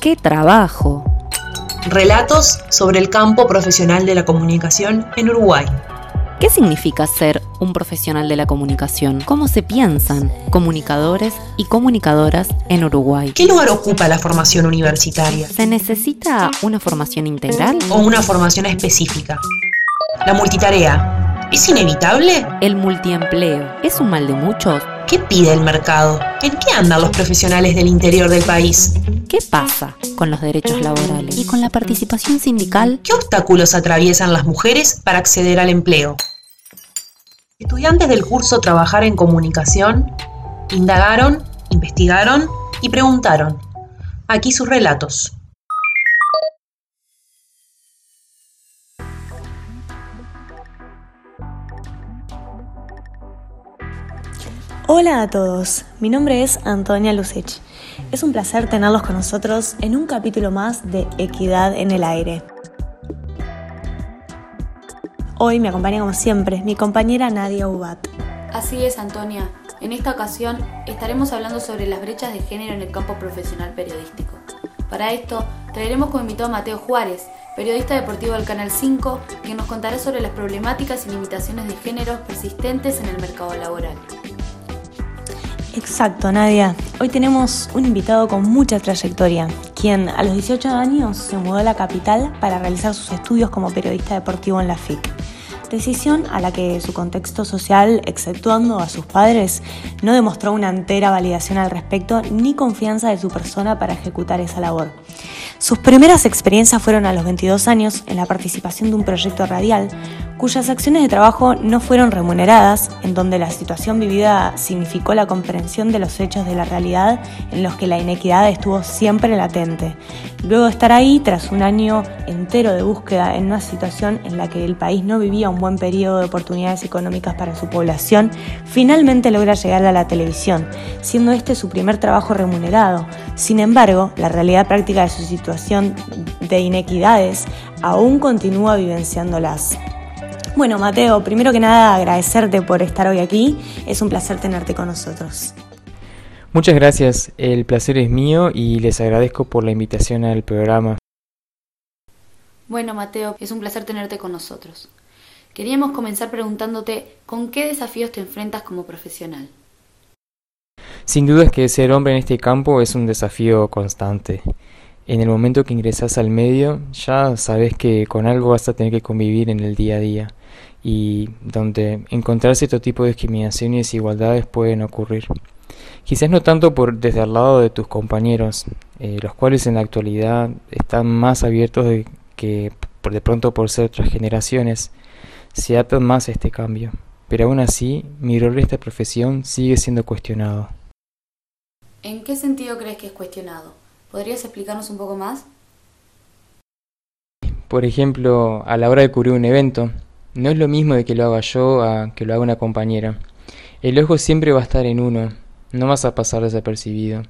¡Qué trabajo! Relatos sobre el campo profesional de la comunicación en Uruguay. ¿Qué significa ser un profesional de la comunicación? ¿Cómo se piensan comunicadores y comunicadoras en Uruguay? ¿Qué lugar ocupa la formación universitaria? ¿Se necesita una formación integral? ¿O una formación específica? La multitarea. ¿Es inevitable? ¿El multiempleo es un mal de muchos? ¿Qué pide el mercado? ¿En qué andan los profesionales del interior del país? ¿Qué pasa con los derechos laborales y con la participación sindical? ¿Qué obstáculos atraviesan las mujeres para acceder al empleo? Estudiantes del curso Trabajar en Comunicación indagaron, investigaron y preguntaron. Aquí sus relatos. Hola a todos, mi nombre es Antonia Lucich. Es un placer tenerlos con nosotros en un capítulo más de Equidad en el Aire. Hoy me acompaña como siempre mi compañera Nadia Ubat. Así es, Antonia. En esta ocasión estaremos hablando sobre las brechas de género en el campo profesional periodístico. Para esto, traeremos como invitado a Mateo Juárez, periodista deportivo del Canal 5, que nos contará sobre las problemáticas y limitaciones de género persistentes en el mercado laboral. Exacto, Nadia. Hoy tenemos un invitado con mucha trayectoria, quien a los 18 años se mudó a la capital para realizar sus estudios como periodista deportivo en la FIC. Decisión a la que su contexto social, exceptuando a sus padres, no demostró una entera validación al respecto ni confianza de su persona para ejecutar esa labor. Sus primeras experiencias fueron a los 22 años en la participación de un proyecto radial, cuyas acciones de trabajo no fueron remuneradas, en donde la situación vivida significó la comprensión de los hechos de la realidad en los que la inequidad estuvo siempre latente. Luego de estar ahí, tras un año entero de búsqueda en una situación en la que el país no vivía un buen periodo de oportunidades económicas para su población, finalmente logra llegar a la televisión, siendo este su primer trabajo remunerado. Sin embargo, la realidad práctica de su situación de inequidades aún continúa vivenciándolas. Bueno, Mateo, primero que nada agradecerte por estar hoy aquí. Es un placer tenerte con nosotros. Muchas gracias, el placer es mío y les agradezco por la invitación al programa. Bueno, Mateo, es un placer tenerte con nosotros. Queríamos comenzar preguntándote con qué desafíos te enfrentas como profesional. Sin duda es que ser hombre en este campo es un desafío constante. En el momento que ingresas al medio, ya sabes que con algo vas a tener que convivir en el día a día y donde encontrar cierto tipo de discriminación y desigualdades pueden ocurrir. Quizás no tanto por desde el lado de tus compañeros, eh, los cuales en la actualidad están más abiertos de que por de pronto por ser otras generaciones se adaptan más a este cambio. Pero aún así, mi rol en esta profesión sigue siendo cuestionado. ¿En qué sentido crees que es cuestionado? ¿Podrías explicarnos un poco más? Por ejemplo, a la hora de cubrir un evento, no es lo mismo de que lo haga yo a que lo haga una compañera. El ojo siempre va a estar en uno, no vas a pasar desapercibido.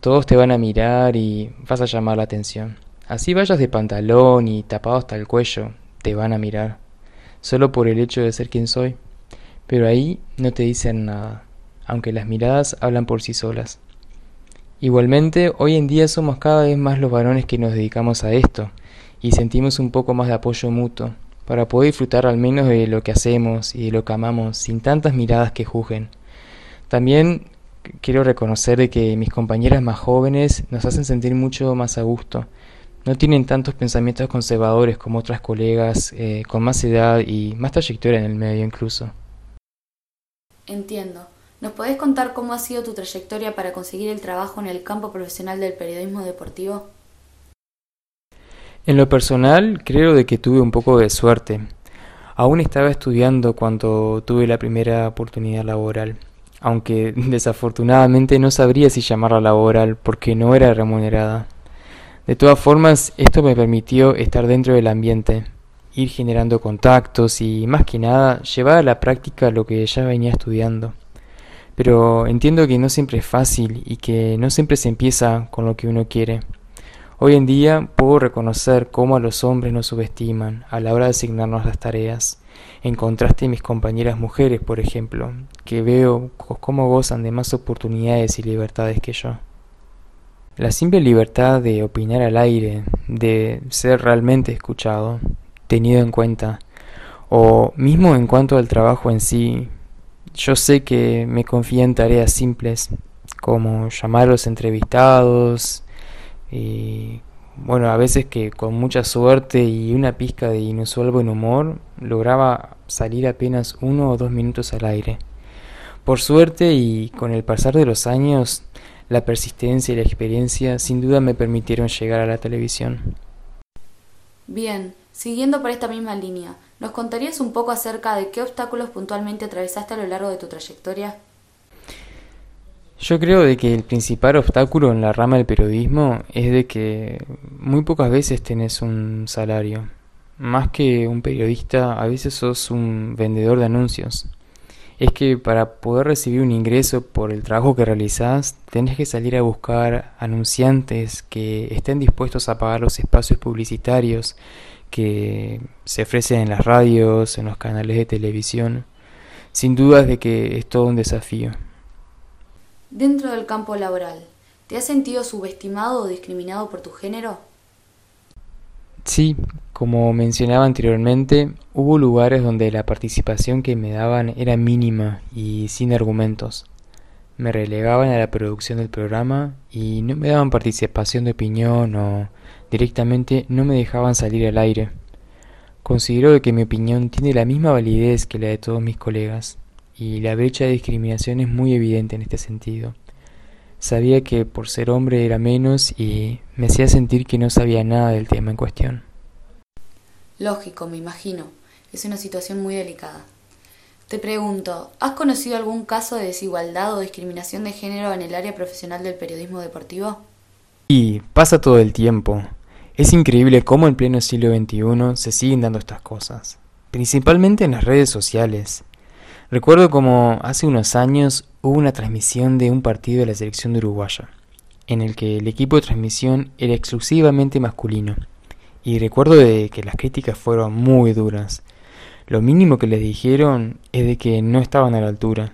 Todos te van a mirar y vas a llamar la atención. Así vayas de pantalón y tapado hasta el cuello, te van a mirar, solo por el hecho de ser quien soy. Pero ahí no te dicen nada, aunque las miradas hablan por sí solas. Igualmente, hoy en día somos cada vez más los varones que nos dedicamos a esto, y sentimos un poco más de apoyo mutuo, para poder disfrutar al menos de lo que hacemos y de lo que amamos, sin tantas miradas que juzguen. También quiero reconocer que mis compañeras más jóvenes nos hacen sentir mucho más a gusto. No tienen tantos pensamientos conservadores como otras colegas eh, con más edad y más trayectoria en el medio incluso. Entiendo. ¿Nos podés contar cómo ha sido tu trayectoria para conseguir el trabajo en el campo profesional del periodismo deportivo? En lo personal, creo de que tuve un poco de suerte. Aún estaba estudiando cuando tuve la primera oportunidad laboral aunque desafortunadamente no sabría si llamarla laboral porque no era remunerada. De todas formas, esto me permitió estar dentro del ambiente, ir generando contactos y, más que nada, llevar a la práctica lo que ya venía estudiando. Pero entiendo que no siempre es fácil y que no siempre se empieza con lo que uno quiere. Hoy en día puedo reconocer cómo a los hombres nos subestiman a la hora de asignarnos las tareas en contraste a mis compañeras mujeres, por ejemplo, que veo cómo gozan de más oportunidades y libertades que yo. La simple libertad de opinar al aire, de ser realmente escuchado, tenido en cuenta, o mismo en cuanto al trabajo en sí, yo sé que me confía en tareas simples, como llamar a los entrevistados, y bueno, a veces que con mucha suerte y una pizca de inusual buen humor lograba salir apenas uno o dos minutos al aire. Por suerte y con el pasar de los años, la persistencia y la experiencia sin duda me permitieron llegar a la televisión. Bien, siguiendo por esta misma línea, ¿nos contarías un poco acerca de qué obstáculos puntualmente atravesaste a lo largo de tu trayectoria? Yo creo de que el principal obstáculo en la rama del periodismo es de que muy pocas veces tenés un salario. Más que un periodista, a veces sos un vendedor de anuncios. Es que para poder recibir un ingreso por el trabajo que realizás, tenés que salir a buscar anunciantes que estén dispuestos a pagar los espacios publicitarios que se ofrecen en las radios, en los canales de televisión. Sin dudas de que es todo un desafío. Dentro del campo laboral, ¿te has sentido subestimado o discriminado por tu género? Sí, como mencionaba anteriormente, hubo lugares donde la participación que me daban era mínima y sin argumentos. Me relegaban a la producción del programa y no me daban participación de opinión o directamente no me dejaban salir al aire. Considero que mi opinión tiene la misma validez que la de todos mis colegas y la brecha de discriminación es muy evidente en este sentido. Sabía que por ser hombre era menos y me hacía sentir que no sabía nada del tema en cuestión. Lógico, me imagino. Es una situación muy delicada. Te pregunto, ¿has conocido algún caso de desigualdad o discriminación de género en el área profesional del periodismo deportivo? Y pasa todo el tiempo. Es increíble cómo en pleno siglo XXI se siguen dando estas cosas, principalmente en las redes sociales. Recuerdo como hace unos años hubo una transmisión de un partido de la selección de Uruguaya, en el que el equipo de transmisión era exclusivamente masculino. Y recuerdo de que las críticas fueron muy duras. Lo mínimo que les dijeron es de que no estaban a la altura.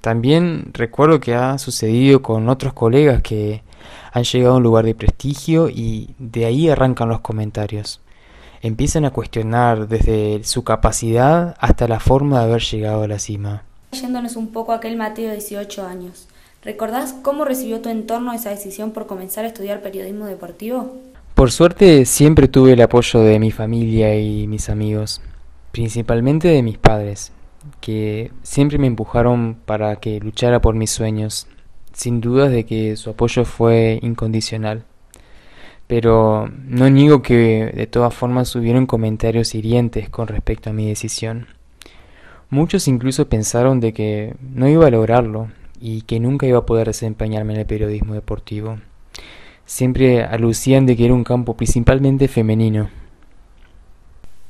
También recuerdo que ha sucedido con otros colegas que han llegado a un lugar de prestigio y de ahí arrancan los comentarios empiezan a cuestionar desde su capacidad hasta la forma de haber llegado a la cima. Yéndonos un poco a aquel Mateo de 18 años, ¿recordás cómo recibió tu entorno esa decisión por comenzar a estudiar periodismo deportivo? Por suerte siempre tuve el apoyo de mi familia y mis amigos, principalmente de mis padres, que siempre me empujaron para que luchara por mis sueños, sin dudas de que su apoyo fue incondicional pero no niego que de todas formas hubieron comentarios hirientes con respecto a mi decisión. Muchos incluso pensaron de que no iba a lograrlo y que nunca iba a poder desempeñarme en el periodismo deportivo. Siempre alucían de que era un campo principalmente femenino.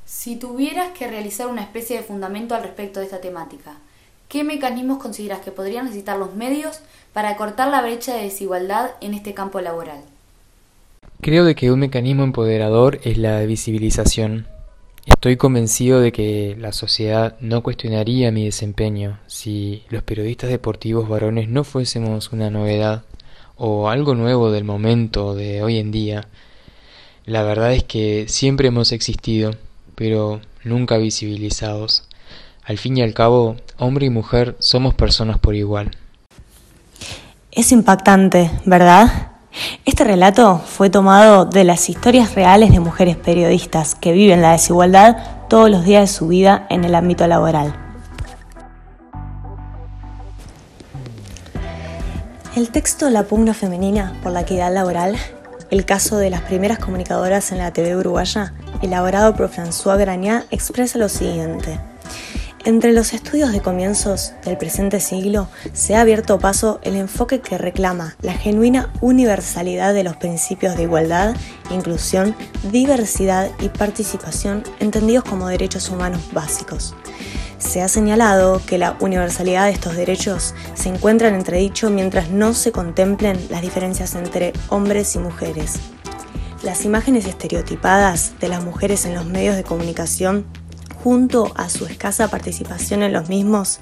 Si tuvieras que realizar una especie de fundamento al respecto de esta temática, ¿qué mecanismos consideras que podrían necesitar los medios para cortar la brecha de desigualdad en este campo laboral? Creo de que un mecanismo empoderador es la visibilización. Estoy convencido de que la sociedad no cuestionaría mi desempeño si los periodistas deportivos varones no fuésemos una novedad o algo nuevo del momento de hoy en día. La verdad es que siempre hemos existido, pero nunca visibilizados. Al fin y al cabo, hombre y mujer somos personas por igual. Es impactante, ¿verdad? Este relato fue tomado de las historias reales de mujeres periodistas que viven la desigualdad todos los días de su vida en el ámbito laboral. El texto La pugna femenina por la equidad laboral, el caso de las primeras comunicadoras en la TV uruguaya, elaborado por François Grañá, expresa lo siguiente. Entre los estudios de comienzos del presente siglo se ha abierto paso el enfoque que reclama la genuina universalidad de los principios de igualdad, inclusión, diversidad y participación entendidos como derechos humanos básicos. Se ha señalado que la universalidad de estos derechos se encuentra en entredicho mientras no se contemplen las diferencias entre hombres y mujeres. Las imágenes estereotipadas de las mujeres en los medios de comunicación junto a su escasa participación en los mismos,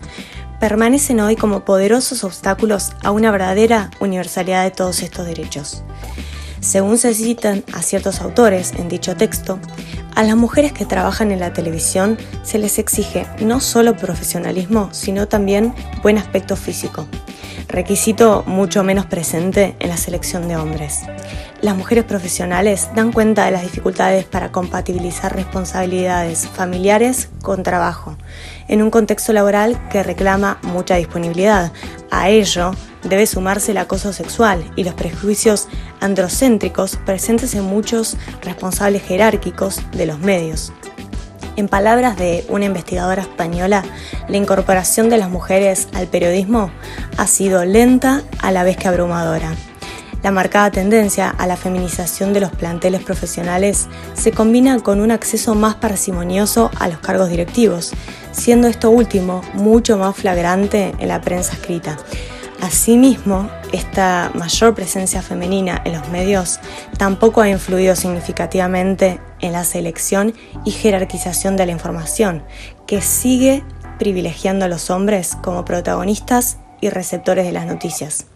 permanecen hoy como poderosos obstáculos a una verdadera universalidad de todos estos derechos. Según se citan a ciertos autores en dicho texto, a las mujeres que trabajan en la televisión se les exige no solo profesionalismo, sino también buen aspecto físico, requisito mucho menos presente en la selección de hombres. Las mujeres profesionales dan cuenta de las dificultades para compatibilizar responsabilidades familiares con trabajo, en un contexto laboral que reclama mucha disponibilidad. A ello debe sumarse el acoso sexual y los prejuicios androcéntricos presentes en muchos responsables jerárquicos de los medios. En palabras de una investigadora española, la incorporación de las mujeres al periodismo ha sido lenta a la vez que abrumadora. La marcada tendencia a la feminización de los planteles profesionales se combina con un acceso más parsimonioso a los cargos directivos, siendo esto último mucho más flagrante en la prensa escrita. Asimismo, esta mayor presencia femenina en los medios tampoco ha influido significativamente en la selección y jerarquización de la información, que sigue privilegiando a los hombres como protagonistas y receptores de las noticias.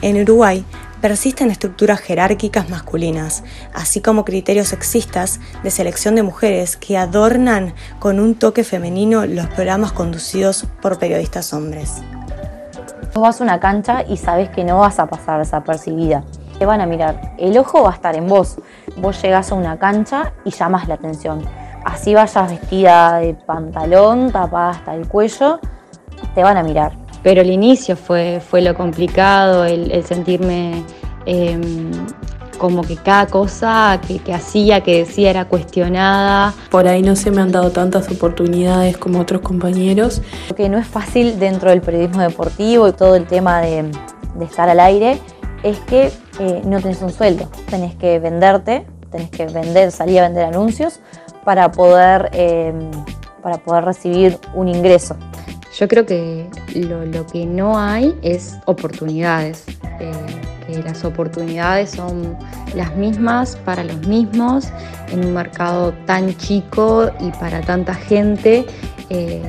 En Uruguay persisten estructuras jerárquicas masculinas, así como criterios sexistas de selección de mujeres que adornan con un toque femenino los programas conducidos por periodistas hombres. Vos vas a una cancha y sabes que no vas a pasar desapercibida. Te van a mirar, el ojo va a estar en vos. Vos llegás a una cancha y llamas la atención. Así vayas vestida de pantalón, tapada hasta el cuello, te van a mirar pero el inicio fue, fue lo complicado, el, sentirme em, como que cada cosa que, hacía, que decía era cuestionada. Por ahí no se me han dado tantas oportunidades como otros compañeros. Lo que no es fácil dentro del periodismo deportivo y todo el tema de, estar al aire es que eh, no tenés un sueldo, tenés que venderte, tenés que vender, salir a vender anuncios para poder, em, para poder recibir un ingreso. Yo creo que lo, que no hay es oportunidades, eh, que las oportunidades son las mismas para los mismos en un mercado tan chico y para tanta gente eh,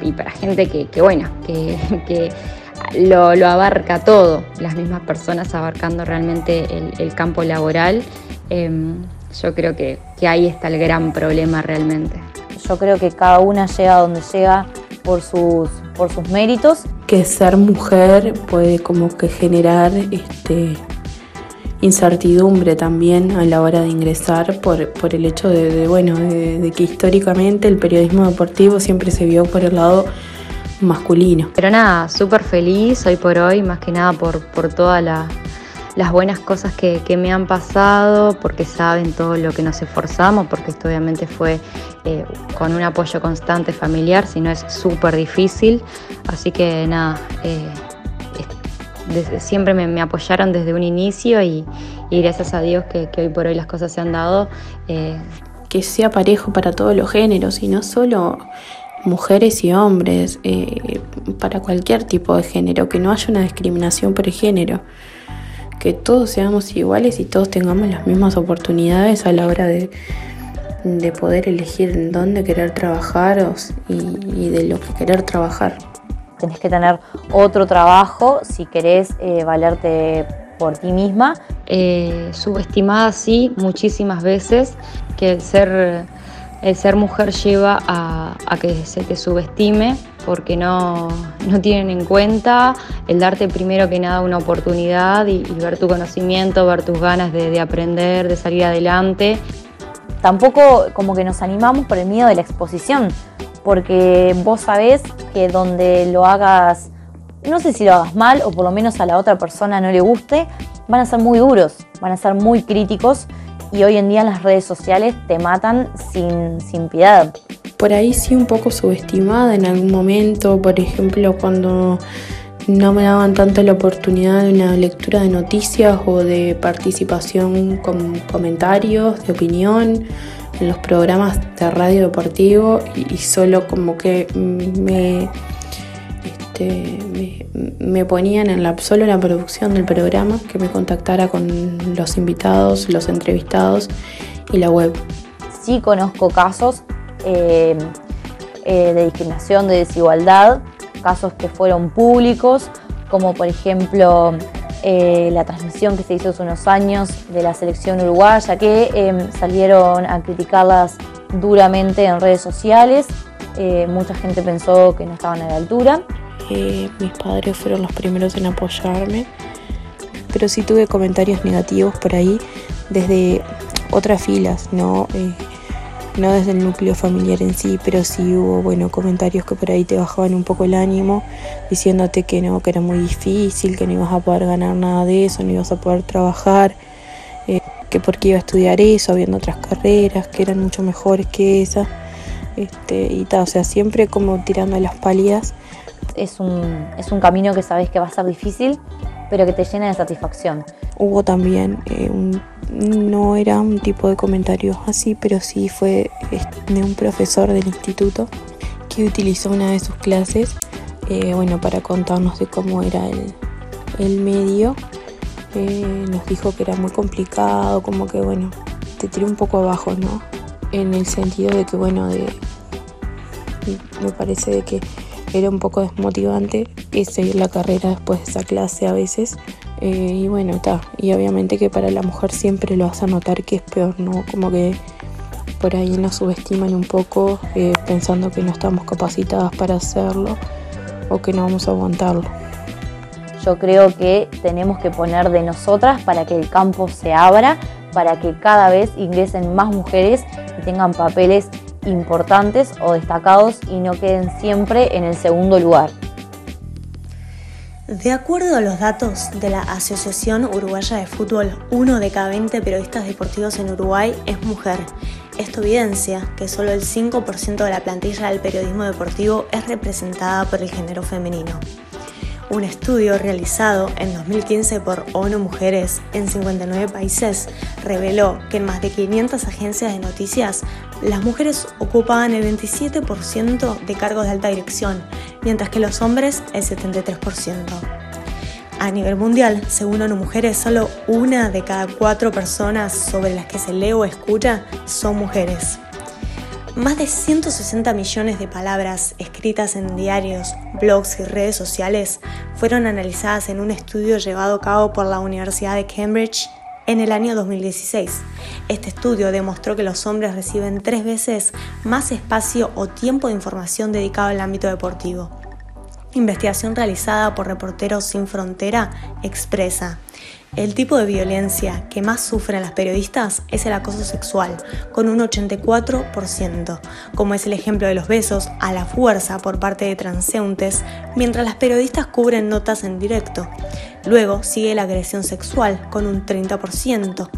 y, para gente que, bueno, que, lo, abarca todo, las mismas personas abarcando realmente el, campo laboral. Em, yo creo que, que ahí está el gran problema realmente. Yo creo que cada una llega donde llega por sus, por sus méritos. Que ser mujer puede como que generar este, incertidumbre también a la hora de ingresar por, por el hecho de, bueno, de, que históricamente el periodismo deportivo siempre se vio por el lado masculino. Pero nada, súper feliz hoy por hoy, más que nada por, por toda la, las buenas cosas que, me han pasado, porque saben todo lo que nos esforzamos, porque esto obviamente fue eh, con un apoyo constante familiar, si no es súper difícil. Así que nada, eh, siempre me, apoyaron desde un inicio y, gracias a Dios que, hoy por hoy las cosas se han dado. Eh, que sea parejo para todos los géneros y no solo mujeres y hombres, para cualquier tipo de género, que no haya una discriminación por el género que todos seamos iguales y todos tengamos las mismas oportunidades a la hora de, poder elegir en dónde querer trabajar y, de lo que querer trabajar. Tenés que tener otro trabajo si querés eh, valerte por ti misma. Eh, subestimada sí muchísimas veces que el ser, el ser mujer lleva a, a que se te subestime porque no, tienen en cuenta el darte primero que nada una oportunidad y, ver tu conocimiento, ver tus ganas de, aprender, de salir adelante. Tampoco como que nos animamos por el miedo de la exposición, porque vos sabés que donde lo hagas, no sé si lo hagas mal o por lo menos a la otra persona no le guste, van a ser muy duros, van a ser muy críticos y hoy en día las redes sociales te matan sin, sin piedad. Por ahí sí un poco subestimada en algún momento, por ejemplo cuando no me daban tanto la oportunidad de una lectura de noticias o de participación con comentarios, de opinión en los programas de radio deportivo y, solo como que me, me, ponían en la, solo la producción del programa, que me contactara con los invitados, los entrevistados y la web. Sí conozco casos eh, eh, de discriminación, de desigualdad, casos que fueron públicos, como por ejemplo eh, la transmisión que se hizo hace unos años de la selección uruguaya, que em, salieron a criticarlas duramente en redes sociales. Mucha gente pensó que no estaban a la altura. Mis padres fueron los primeros en apoyarme, pero sí tuve comentarios negativos por ahí desde otras filas, ¿no? Eh, no desde el núcleo familiar en sí, pero sí hubo bueno, comentarios que por ahí te bajaban un poco el ánimo, diciéndote que no, que era muy difícil, que no ibas a poder ganar nada de eso, no ibas a poder trabajar, eh, que porque iba a estudiar eso, habiendo otras carreras que eran mucho mejores que esa, este, y tal, o sea, siempre como tirando las pálidas. Es un, es un camino que sabes que va a ser difícil, pero que te llena de satisfacción. Hubo también eh, un no era un tipo de comentario así, pero sí fue de un profesor del instituto que utilizó una de sus clases, eh, bueno, para contarnos de cómo era el, medio. Eh, nos dijo que era muy complicado, como que, bueno, te tiró un poco abajo, ¿no? En el sentido de que, bueno, de, me parece de que era un poco desmotivante seguir la carrera después de esa clase a veces. Eh, y bueno, está. Y obviamente que para la mujer siempre lo a notar que es peor, ¿no? Como que por ahí nos subestiman un poco eh, pensando que no estamos capacitadas para hacerlo o que no vamos a aguantarlo. Yo creo que tenemos que poner de nosotras para que el campo se abra, para que cada vez ingresen más mujeres y tengan papeles importantes o destacados y no queden siempre en el segundo lugar. De acuerdo a los datos de la Asociación Uruguaya de Fútbol, uno de cada 20 periodistas deportivos en Uruguay es mujer. Esto evidencia que solo el 5% de la plantilla del periodismo deportivo es representada por el género femenino. Un estudio realizado en 2015 por ONU Mujeres en 59 países reveló que en más de 500 agencias de noticias las mujeres ocupaban el 27% de cargos de alta dirección, mientras que los hombres el 73%. A nivel mundial, según ONU Mujeres, solo una de cada cuatro personas sobre las que se lee o escucha son mujeres. Más de 160 millones de palabras escritas en diarios, blogs y redes sociales fueron analizadas en un estudio llevado a cabo por la Universidad de Cambridge en el año 2016. Este estudio demostró que los hombres reciben tres veces más espacio o tiempo de información dedicado al ámbito deportivo. Investigación realizada por Reporteros Sin Frontera expresa el tipo de violencia que más sufren las periodistas es el acoso sexual, con un 84%, como es el ejemplo de los besos a la fuerza por parte de transeúntes, mientras las periodistas cubren notas en directo. Luego sigue la agresión sexual, con un 30%,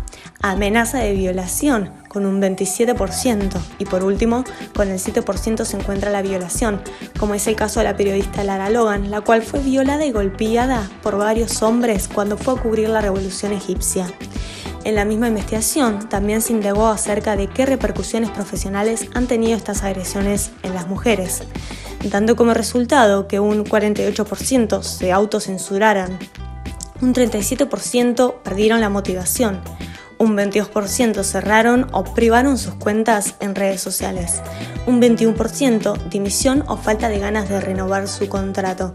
amenaza de violación, con un 27%, y por último, con el 7% se encuentra la violación, como es el caso de la periodista Lara Logan, la cual fue violada y golpeada por varios hombres cuando fue a cubrir la revolución egipcia. En la misma investigación también se indagó acerca de qué repercusiones profesionales han tenido estas agresiones en las mujeres, dando como resultado que un 48% se autocensuraran, un 37% perdieron la motivación, un 22% cerraron o privaron sus cuentas en redes sociales, un 21% dimisión o falta de ganas de renovar su contrato,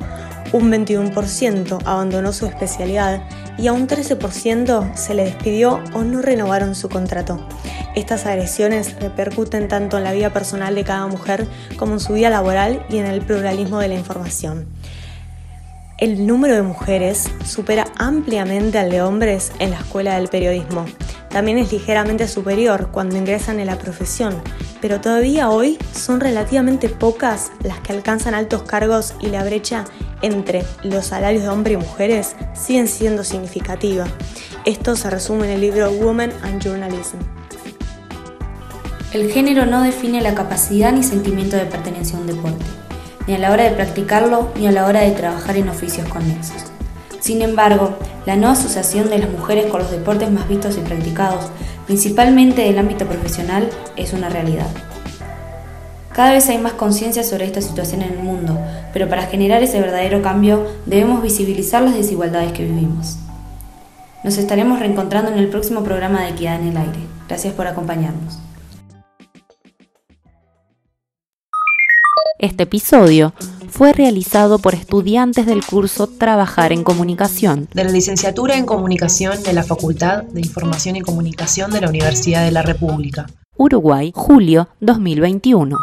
un 21% abandonó su especialidad y a un 13% se le despidió o no renovaron su contrato. Estas agresiones repercuten tanto en la vida personal de cada mujer como en su vida laboral y en el pluralismo de la información. El número de mujeres supera ampliamente al de hombres en la escuela del periodismo. También es ligeramente superior cuando ingresan en la profesión, pero todavía hoy son relativamente pocas las que alcanzan altos cargos y la brecha entre los salarios de hombres y mujeres siguen siendo significativa. Esto se resume en el libro Women and Journalism. El género no define la capacidad ni sentimiento de pertenencia a un deporte, ni a la hora de practicarlo ni a la hora de trabajar en oficios conexos. Sin embargo, la no asociación de las mujeres con los deportes más vistos y practicados, principalmente del ámbito profesional, es una realidad. Cada vez hay más conciencia sobre esta situación en el mundo, pero para generar ese verdadero cambio debemos visibilizar las desigualdades que vivimos. Nos estaremos reencontrando en el próximo programa de Equidad en el Aire. Gracias por acompañarnos. Este episodio fue realizado por estudiantes del curso Trabajar en Comunicación de la licenciatura en Comunicación de la Facultad de Información y Comunicación de la Universidad de la República. Uruguay, julio 2021.